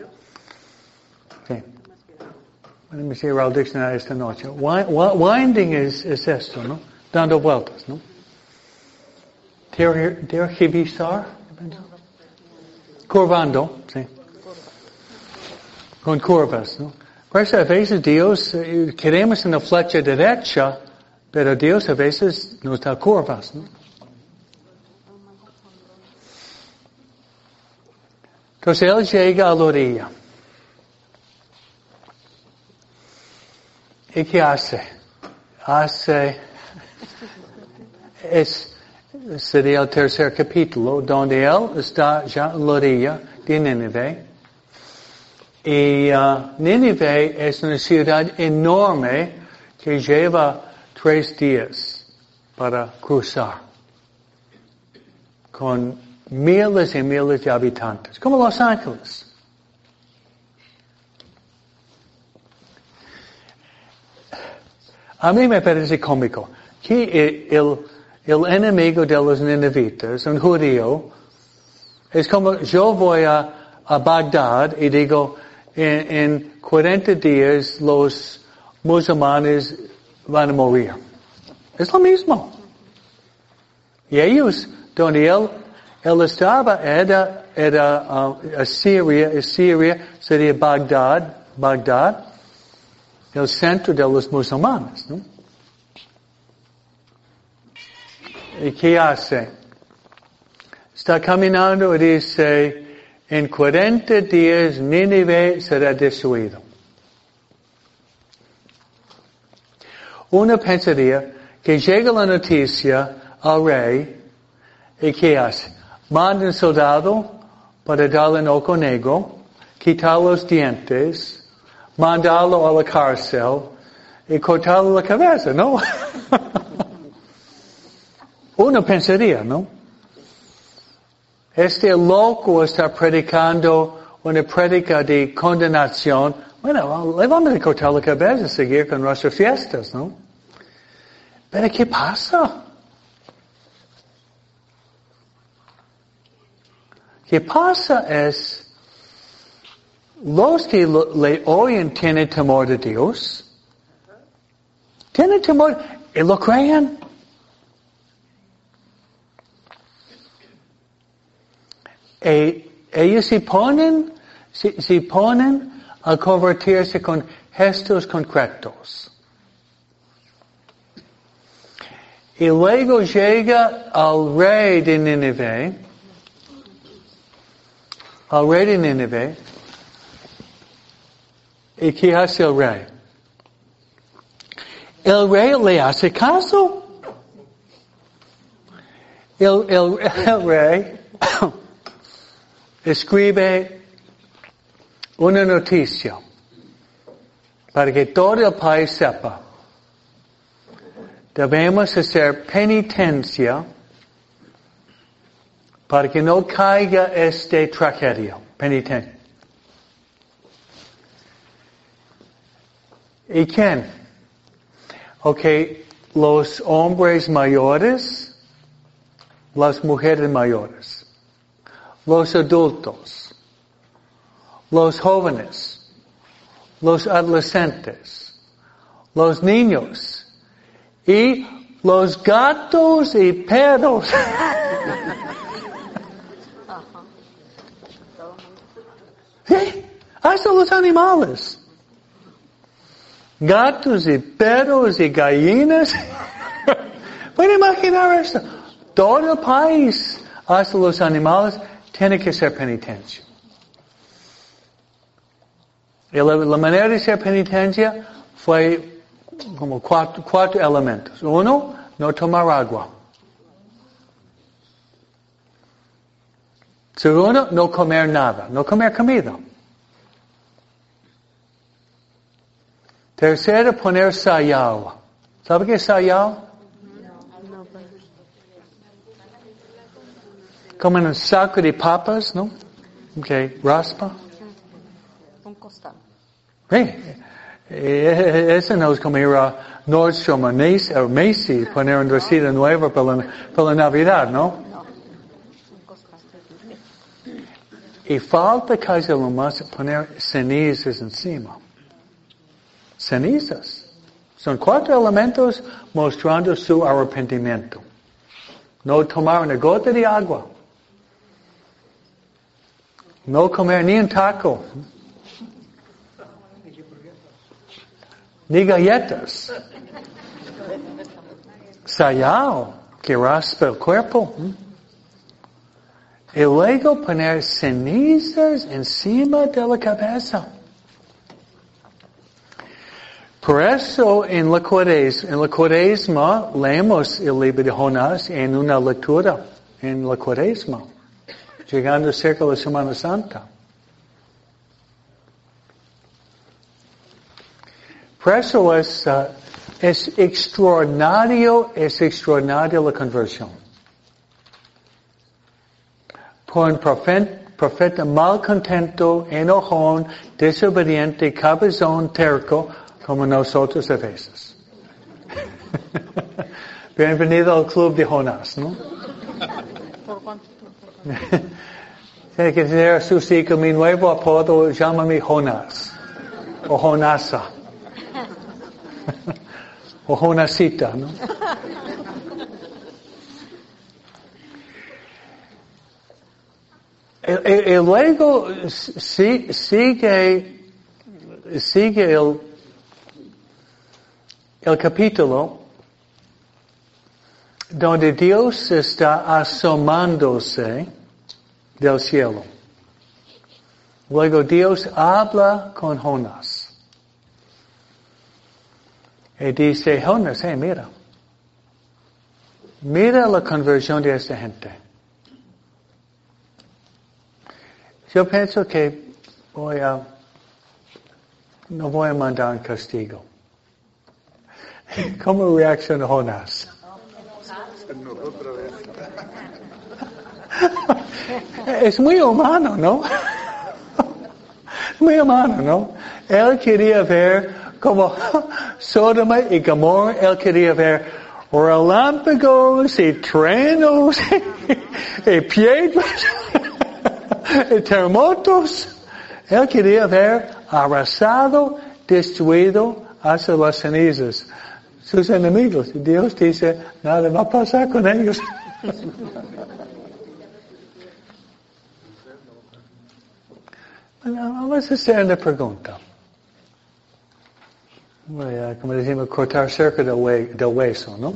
Okay. Let me see el diccionario esta noche. Winding es, es esto, ¿no? Dando vueltas, ¿no? Tergiversar. Curvando, sí. Con curvas, ¿no? Por eso a veces Dios, eh, queremos una flecha derecha, pero Dios a veces nos da curvas, ¿no? Entonces él llega a la orilla. ¿Y qué hace? Hace, es, sería el tercer capítulo, donde él está ya en la orilla de Nínive. Y uh, Nínive es una ciudad enorme que lleva tres días para cruzar. Con miles y miles de habitantes, como Los Ángeles. A mí me parece cómico que el, enemigo de los ninivitas, un judío, es como yo voy a, a Bagdad y digo, en, en 40 días los musulmanes van a morir. Es lo mismo. Y ellos, donde él él estaba, era, era uh, Siria, Siria sería Bagdad, Bagdad, el centro de los musulmanes, ¿no? ¿Y qué hace? Está caminando y dice, En 40 días Nínive será destruido. Uno pensaría que llega la noticia al rey y ¿qué hace? Manda un soldado para darle un ojo negro, quitar los dientes, mandarlo a la cárcel y cortarle la cabeza, ¿no? <laughs> Uno pensaría, ¿no? Este loco está predicando una predica de condenación. Bueno, le vamos a cortar la cabeza y seguir con nuestras fiestas, ¿no? Pero ¿qué pasa? ¿Qué pasa es, los que le oyen tienen temor de Dios, tienen temor y lo creen. E, ellos se ponen, se, se ponen a convertirse con gestos concretos. Y luego llega al rey de Nínive, al rey de Nínive, ¿y qué hace el rey? El rey le hace caso. El, el, el rey <coughs> escribe una noticia para que todo el país sepa. Debemos hacer penitencia para que no caiga este tragedia. Penitencia. ¿Y quién? Ok, los hombres mayores, las mujeres mayores los adultos, los jóvenes, los adolescentes, los niños y los gatos y perros. <laughs> ¿Sí? Hasta los animales. Gatos y perros y gallinas. Pueden imaginar esto. Todo el país, hasta los animales, tiene que ser penitencia. Y la, la manera de ser penitencia fue como cuatro, cuatro elementos. Uno, no tomar agua. Segundo, no comer nada, no comer comida. Tercero, poner sayao. ¿Sabe qué es sayao? comen un saco de papas, ¿no? Okay, raspa. Un costal. Eh, eh, ese no es como ir a Nordstrom o Macy, poner un vestido nuevo para la, para la Navidad, ¿no? No. Un costal. Y falta casi lo más poner cenizas encima. Cenizas. Son cuatro elementos mostrando su arrepentimiento. No tomar una gota de agua. No comer ni un taco. Ni galletas. Sayao, que raspa el cuerpo. Y luego poner cenizas encima de la cabeza. Por eso en la cuaresma, en la cuaresma leemos el libro de Jonás en una lectura en la cuaresma llegando cerca de la Semana Santa. Por eso es, uh, es extraordinario, es extraordinario la conversión. Un profeta, profeta malcontento, enojón, desobediente, cabezón, terco, como nosotros a veces. <laughs> Bienvenido al club de Jonás, ¿no? Tiene que tener su hijo mi nuevo apodo, llámame Jonás. O Jonasa. <laughs> o Jonasita, ¿no? Y, luego sigue, sigue el, el capítulo donde Dios está asomándose del cielo. Luego Dios habla con Jonas. Y dice, Jonas, hey, mira. Mira la conversión de esta gente. Yo pienso que voy a, no voy a mandar un castigo. <laughs> ¿Cómo reacciona Jonás? <laughs> Es muy humano, ¿no? <laughs> Muy humano, ¿no? Él quería ver como Sodoma y Gomorra, él quería ver relámpagos y trenos y piedras <laughs> y terremotos. Él quería ver arrasado, destruido hacia las cenizas. Sus enemigos. Y Dios dice, nada va a pasar con ellos. <laughs> Vamos a hacer una pregunta. Voy a, como decimos, cortar cerca del, hue- del hueso, ¿no?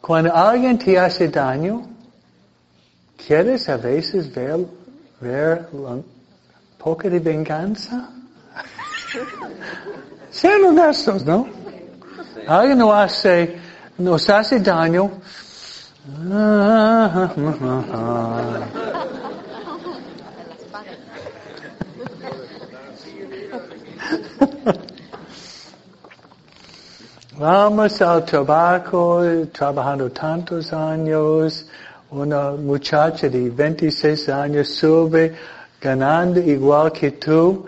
Cuando alguien te hace daño, ¿quieres a veces ver, ver un poco de venganza? <laughs> Sean honestos, ¿no? Alguien nos hace, nos hace daño. <laughs> Vamos al trabajo, trabajando tantos años, una muchacha de 26 años sube ganando igual que tú,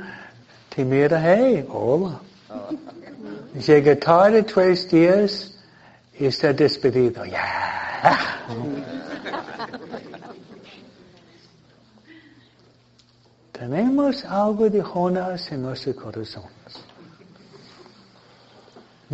te mira, hey, hola. Llega tarde tres días y está despedido. Ya. <laughs> Tenemos algo de Jonás en nuestros corazones.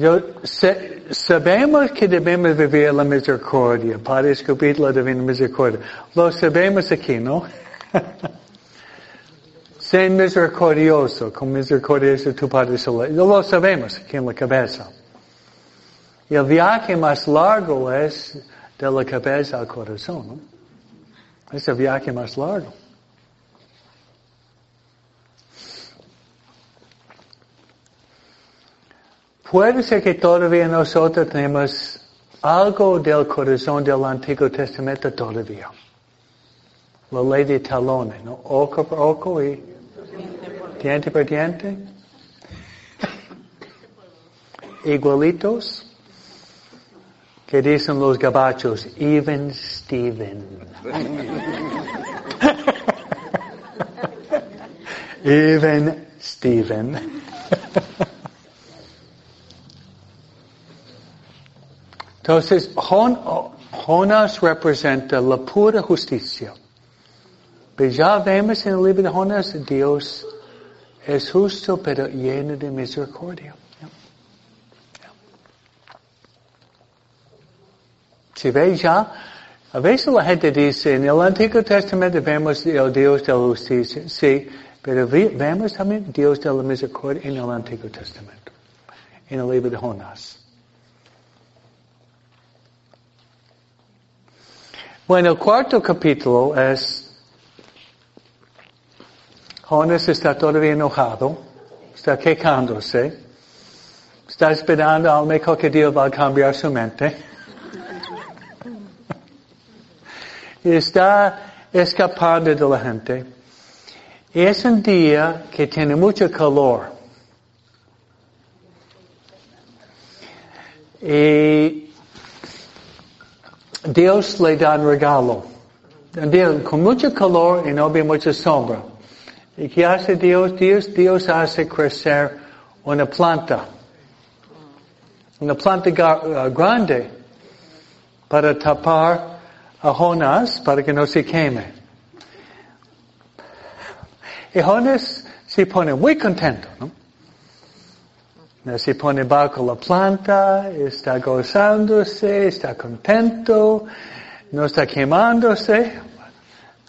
Yo, sé- sabemos que debemos vivir la misericordia, para descubrir la divina misericordia. Lo sabemos aquí, ¿no? <laughs> Sé misericordioso, con misericordioso tu Padre Celestial. Lo sabemos aquí en la cabeza. Y el viaje más largo es de la cabeza al corazón, ¿no? Es el viaje más largo. Puede ser que todavía nosotros tenemos algo del corazón del Antiguo Testamento todavía. La ley de talones, ¿no? Ojo por ojo y diente por diente. Igualitos. Que dicen los gabachos, even Steven. <laughs> even Steven. <laughs> Entonces, Jon- Jonas representa la pura justicia. Pero ya vemos en el libro de Jonas, Dios es justo pero lleno de misericordia. Si veis ya, a veces la gente dice, en el Antiguo Testamento vemos el Dios de la justicia, sí, pero vemos también Dios de la misericordia en el Antiguo Testamento, en el libro de Jonás. Bueno, el cuarto capítulo es, Jonas está todavía enojado, está quejándose, está esperando a mejor que Dios va a cambiar su mente. <laughs> Está escapando de la gente. Es un día que tiene mucho calor. Y Dios le da un regalo. Día con mucho calor y no había mucha sombra. ¿Y qué hace Dios? Dios, Dios hace crecer una planta. Una planta uh, grande para tapar a Jonás para que no se queme. Y Jonás se pone muy contento. Se pone bajo la planta, está gozándose, está contento, no está quemándose.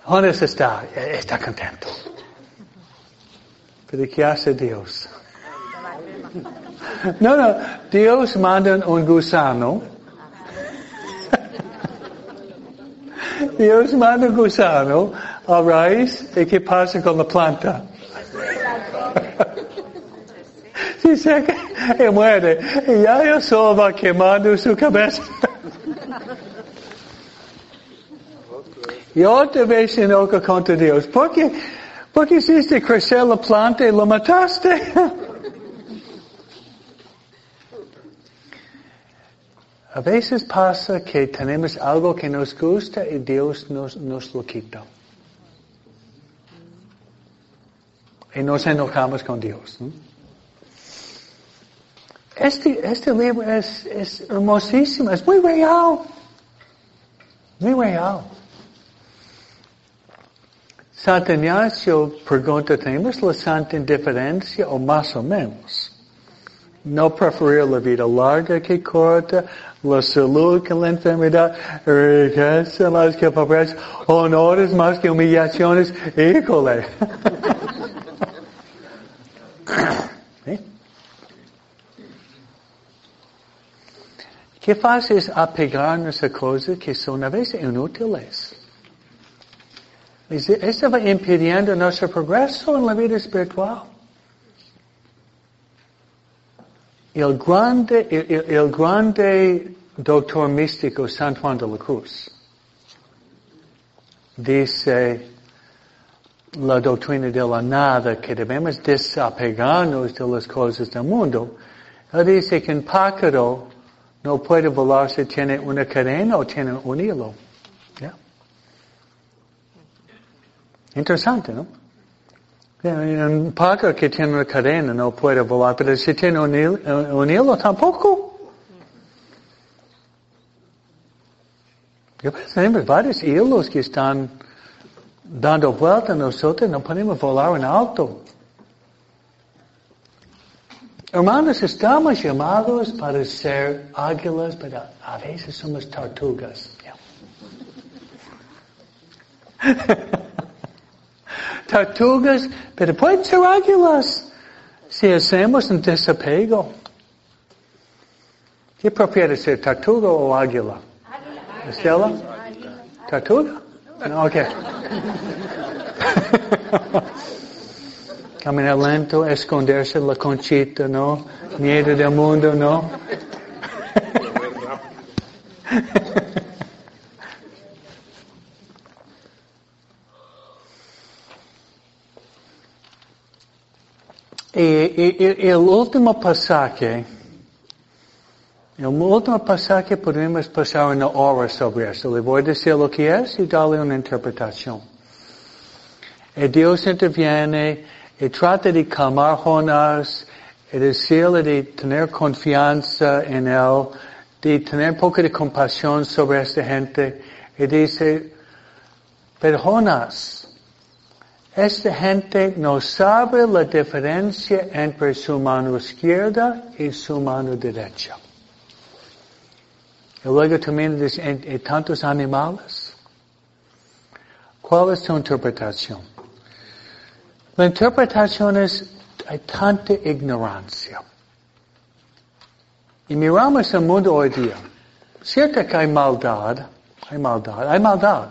Jonás está, está contento. Pero ¿qué hace Dios? <laughs> No, no, Dios manda un gusano. <laughs> Dios manda un gusano a raíz, ¿y qué pasa con la planta? <laughs> Se seca y muere. Y ya el sol va quemando su cabeza. Y otra vez se enoja contra Dios. ¿Por qué, por qué hiciste crecer la planta y lo mataste? A veces pasa que tenemos algo que nos gusta y Dios nos, nos lo quita. Y nos enojamos con Dios. ¿no? Este, este libro es, es hermosísimo, es muy real. Muy real. Santa Ignacio pregunta, ¿tenemos la santa indiferencia o más o menos? No preferir la vida larga que corta, la salud que la enfermedad, riqueza más que pobreza, honores más que humillaciones, híjole. <laughs> Qué fácil es apegarnos a cosas que son a veces inútiles. Eso va impidiendo nuestro progreso en la vida espiritual. El grande, el, el grande doctor místico San Juan de la Cruz dice la doctrina de la nada que debemos desapegarnos de las cosas del mundo. Él dice que un pájaro no puede volar si tiene una cadena o tiene un hilo. Interesante, ¿no? Un pájaro que tiene una cadena no puede volar, pero si tiene un hilo, un hilo tampoco. Yo tenemos varios hilos que están dando vuelta a nosotros, no podemos volar en alto. Hermanos, estamos llamados para ser águilas, pero a veces somos tortugas. <laughs> tortugas, pero pueden ser águilas si hacemos un desapego. ¿Qué prefiere ser, tortuga o águila? Estela? Tortuga? No, ok. <laughs> Caminar lento, esconderse la conchita, ¿no? Miedo del mundo, ¿no? <laughs> y, y, y el último pasaje, el último pasaje podemos pasar una hora sobre esto. Le voy a decir lo que es y darle una interpretación. Y Dios interviene y trata de calmar Jonás y decirle de tener confianza en Él, de tener un poco de compasión sobre esta gente. Y dice, pero Jonás, esta gente no sabe la diferencia entre su mano izquierda y su mano derecha. Y luego también dice, ¿y tantos animales? ¿Cuál es tu interpretación? La interpretación es, hay tanta ignorancia. Y miramos el mundo hoy día. Cierto que hay maldad, hay maldad, hay maldad.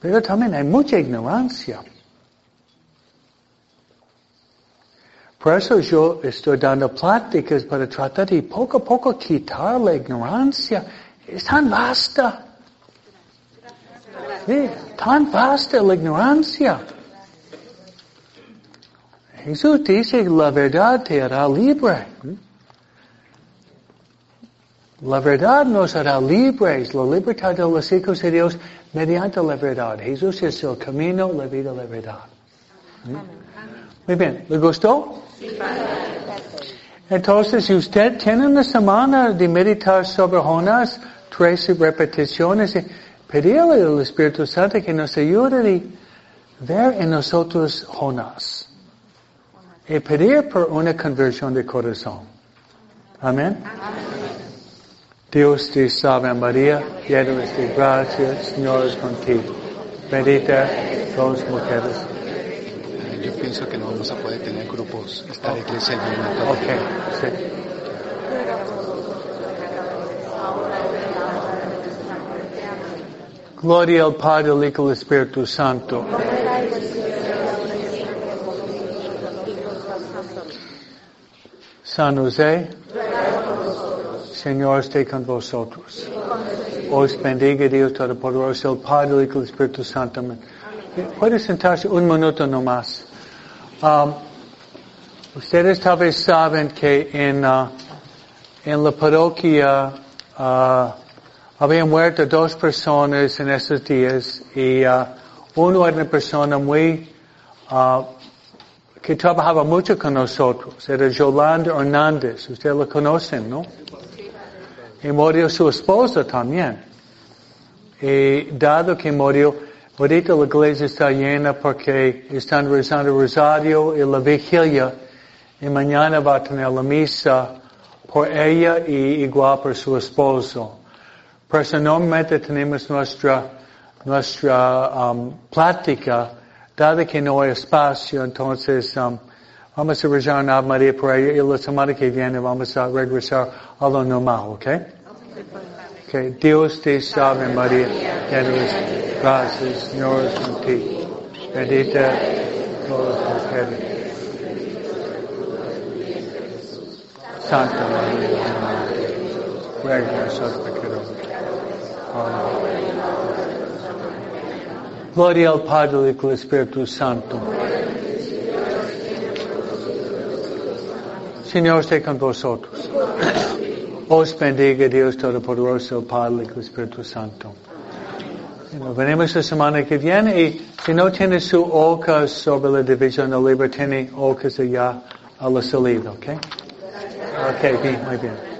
Pero también hay mucha ignorancia. Por eso yo estoy dando pláticas para tratar de poco a poco quitar la ignorancia. Es tan vasta. Tan vasta la ignorancia. Jesús dice la verdad te hará libre. La verdad nos hará libres, la libertad de los hijos de Dios mediante la verdad. Jesús es el camino, la vida, la verdad. Muy bien, ¿le gustó? Entonces, si usted tiene una semana de meditar sobre Jonás, tres repeticiones, pedirle al Espíritu Santo que nos ayude a ver en nosotros Jonás. Y pedir por una conversión de corazón. Amén. Dios te salve María, llena de gracia, Señor es contigo. Bendita todas mujeres. Yo pienso que no vamos a poder tener grupos, esta iglesia en un momento. Ok, sí. Gloria al Padre, al Hijo y al Espíritu Santo. San José, Señor esté con vosotros. Os bendiga Dios Todopoderoso, el Padre, y el Espíritu Santo. Amén. Puede sentarse un minuto nomás. Um, ustedes tal vez saben que en, uh, en la parroquia uh, habían muerto dos personas en esos días y uh, uno una persona muy que trabajaba mucho con nosotros. Era Yolanda Hernández. Ustedes lo conocen, ¿no? Y murió su esposa también. Y dado que murió, ahorita la iglesia está llena porque están rezando el rosario y la vigilia. Y mañana va a tener la misa por ella y igual por su esposo. Personalmente tenemos nuestra, nuestra um, plática Dado que no hay espacio, entonces um, vamos a rezar Ave María por ella y la semana que viene vamos a regresar a lo normal, ¿ok? Okay. Dios te salve María, llena de gracias, Señor es contigo. Bendita todas las mujeres. Santa María, ruega por nosotros pecadores. Amén. Gloria al Padre, y al Espíritu Santo. Señor esté con vosotros. Os bendiga Dios Todopoderoso, Padre, y Espíritu Santo. Nos venimos la semana que viene y si no tiene su hoja sobre la división del libro, tiene hojas allá a la salida, ¿ok? Ok, bien, muy bien.